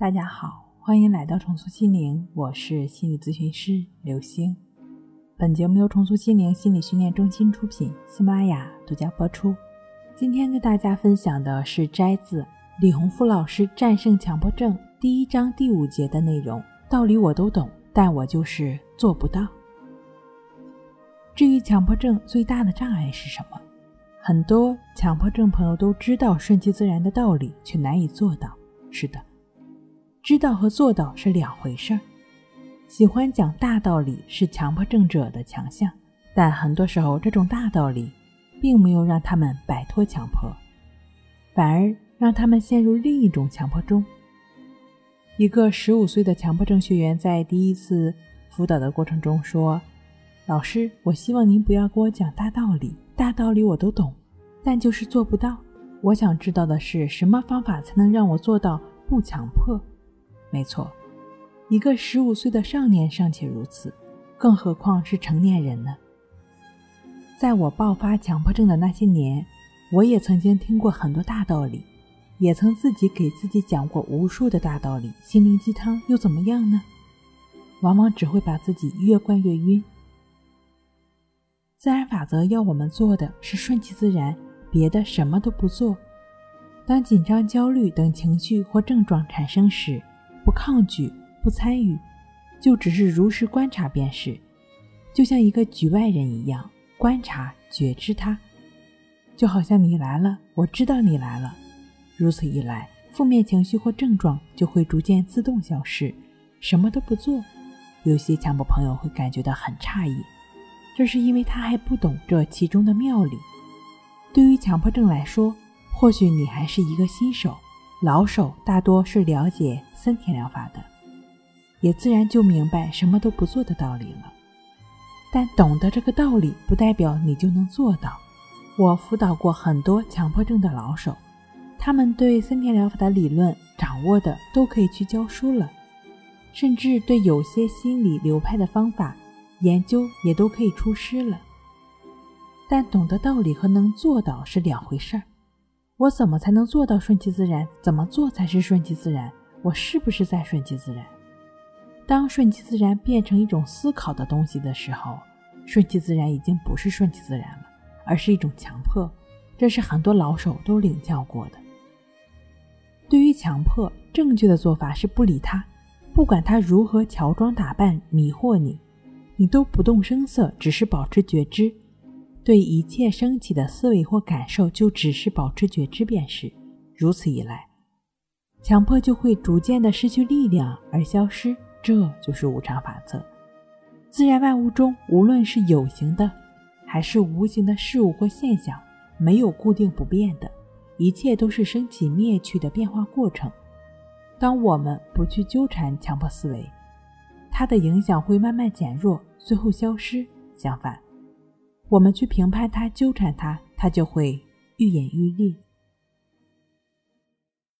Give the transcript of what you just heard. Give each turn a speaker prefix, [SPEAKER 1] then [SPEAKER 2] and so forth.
[SPEAKER 1] 大家好，欢迎来到重塑心灵，我是心理咨询师刘星。本节目由重塑心灵心理训练中心出品，喜马拉雅独家播出。今天跟大家分享的是摘自李洪福老师《战胜强迫症》第一章第五节的内容。道理我都懂，但我就是做不到。至于强迫症最大的障碍是什么？很多强迫症朋友都知道顺其自然的道理，却难以做到。是的，知道和做到是两回事儿。喜欢讲大道理是强迫症者的强项，但很多时候这种大道理并没有让他们摆脱强迫，反而让他们陷入另一种强迫中。一个十五岁的强迫症学员在第一次辅导的过程中说。老师，我希望您不要给我讲大道理，大道理我都懂，但就是做不到。我想知道的是，什么方法才能让我做到不强迫？没错，一个十五岁的少年尚且如此，更何况是成年人呢？在我爆发强迫症的那些年，我也曾经听过很多大道理，也曾自己给自己讲过无数的大道理，心灵鸡汤又怎么样呢？往往只会把自己越灌越晕。自然法则要我们做的是顺其自然，别的什么都不做。当紧张、焦虑等情绪或症状产生时，不抗拒，不参与，就只是如实观察便是，就像一个局外人一样观察、觉知它。就好像你来了，我知道你来了。如此一来，负面情绪或症状就会逐渐自动消失。什么都不做，有些强迫朋友会感觉到很诧异。这是因为他还不懂这其中的妙理。对于强迫症来说，或许你还是一个新手，老手大多是了解森田疗法的，也自然就明白什么都不做的道理了。但懂得这个道理，不代表你就能做到。我辅导过很多强迫症的老手，他们对森田疗法的理论掌握的都可以去教书了，甚至对有些心理流派的方法。研究也都可以出师了，但懂得道理和能做到是两回事儿。我怎么才能做到顺其自然？怎么做才是顺其自然？我是不是在顺其自然？当顺其自然变成一种思考的东西的时候，顺其自然已经不是顺其自然了，而是一种强迫。这是很多老手都领教过的。对于强迫，正确的做法是不理他，不管他如何乔装打扮迷惑你。你都不动声色，只是保持觉知，对一切升起的思维或感受，就只是保持觉知便是。如此一来，强迫就会逐渐的失去力量而消失。这就是无常法则。自然万物中，无论是有形的还是无形的事物或现象，没有固定不变的，一切都是升起灭去的变化过程。当我们不去纠缠强迫思维，它的影响会慢慢减弱。最后消失。相反，我们去评判他、纠缠他，他就会愈演愈烈。